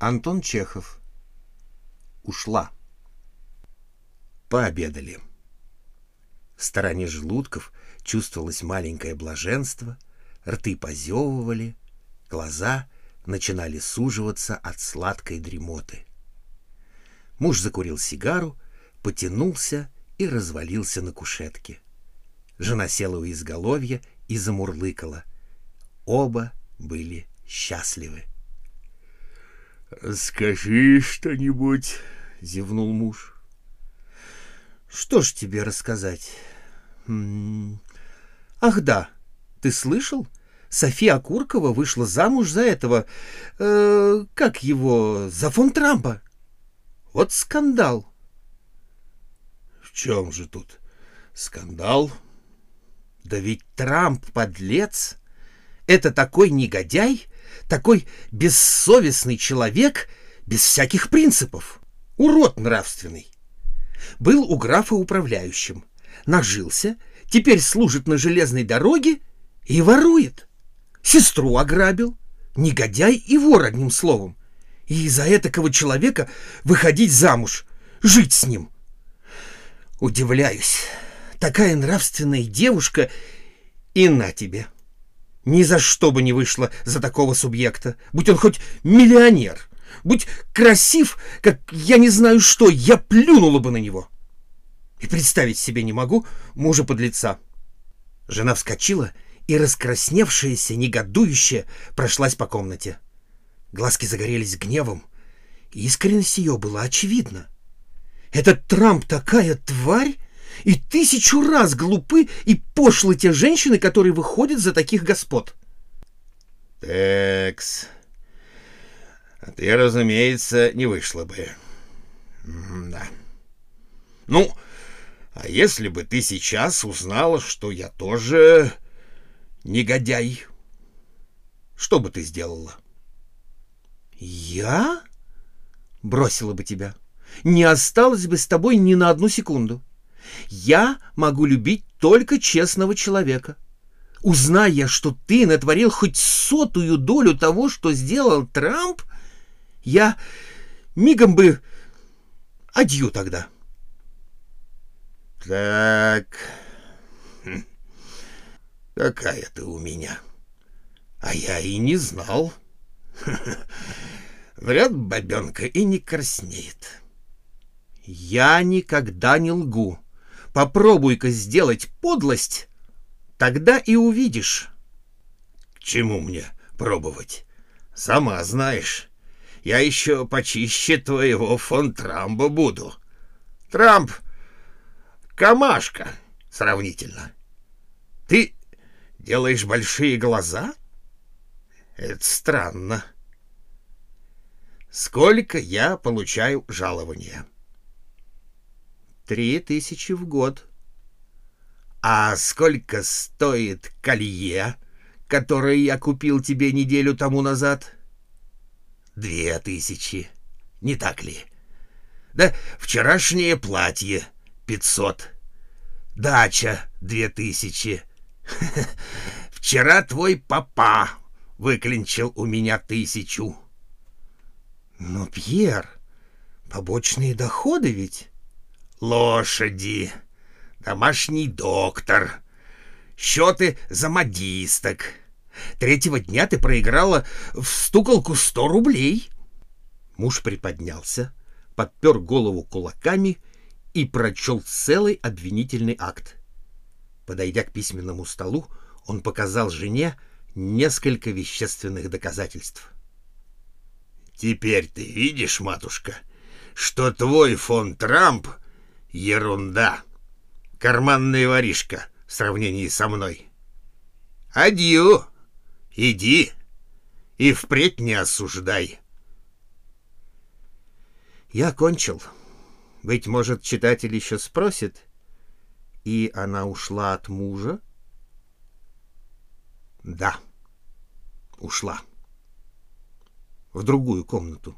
Антон Чехов. Ушла. Пообедали. В стороне желудков чувствовалось маленькое блаженство, рты позевывали, глаза начинали суживаться от сладкой дремоты. Муж закурил сигару, потянулся и развалился на кушетке. Жена села у изголовья и замурлыкала. Оба были счастливы. «Скажи что-нибудь», — зевнул муж. «Что ж тебе рассказать?» «Ах да, ты слышал? София Куркова вышла замуж за этого... Э, как его? За фон Трампа. Вот скандал». «В чем же тут скандал?» «Да ведь Трамп подлец. Это такой негодяй, такой бессовестный человек без всяких принципов. Урод нравственный. Был у графа управляющим. Нажился, теперь служит на железной дороге и ворует. Сестру ограбил. Негодяй и вор, одним словом. И из-за этакого человека выходить замуж, жить с ним. Удивляюсь. Такая нравственная девушка и на тебе. Ни за что бы не вышла за такого субъекта, будь он хоть миллионер, будь красив, как я не знаю что, я плюнула бы на него. И представить себе не могу мужа под лица. Жена вскочила и, раскрасневшаяся, негодующая, прошлась по комнате. Глазки загорелись гневом, и искренность ее была очевидна. Этот Трамп такая тварь, и тысячу раз глупы и пошлы те женщины, которые выходят за таких господ. Текс. А ты, разумеется, не вышла бы. Да. Ну, а если бы ты сейчас узнала, что я тоже негодяй, что бы ты сделала? Я? Бросила бы тебя. Не осталось бы с тобой ни на одну секунду. Я могу любить только честного человека. Узнай я, что ты натворил хоть сотую долю того, что сделал Трамп, я мигом бы адью тогда. Так, хм. какая ты у меня. А я и не знал. Вряд бабенка и не краснеет. Я никогда не лгу. Попробуй-ка сделать подлость, тогда и увидишь. К чему мне пробовать? Сама знаешь, я еще почище твоего фон Трамба буду. Трамп — камашка сравнительно. Ты делаешь большие глаза? Это странно. Сколько я получаю жалования? — Три тысячи в год. А сколько стоит колье, которое я купил тебе неделю тому назад? Две тысячи. Не так ли? Да вчерашнее платье пятьсот. Дача две тысячи. Вчера твой папа выклинчил у меня тысячу. Но, Пьер, побочные доходы ведь лошади, домашний доктор, счеты за модисток. Третьего дня ты проиграла в стуколку сто рублей. Муж приподнялся, подпер голову кулаками и прочел целый обвинительный акт. Подойдя к письменному столу, он показал жене несколько вещественных доказательств. «Теперь ты видишь, матушка, что твой фон Трамп — Ерунда. Карманная воришка в сравнении со мной. Адью. Иди. И впредь не осуждай. Я кончил. Быть может, читатель еще спросит. И она ушла от мужа? Да, ушла. В другую комнату.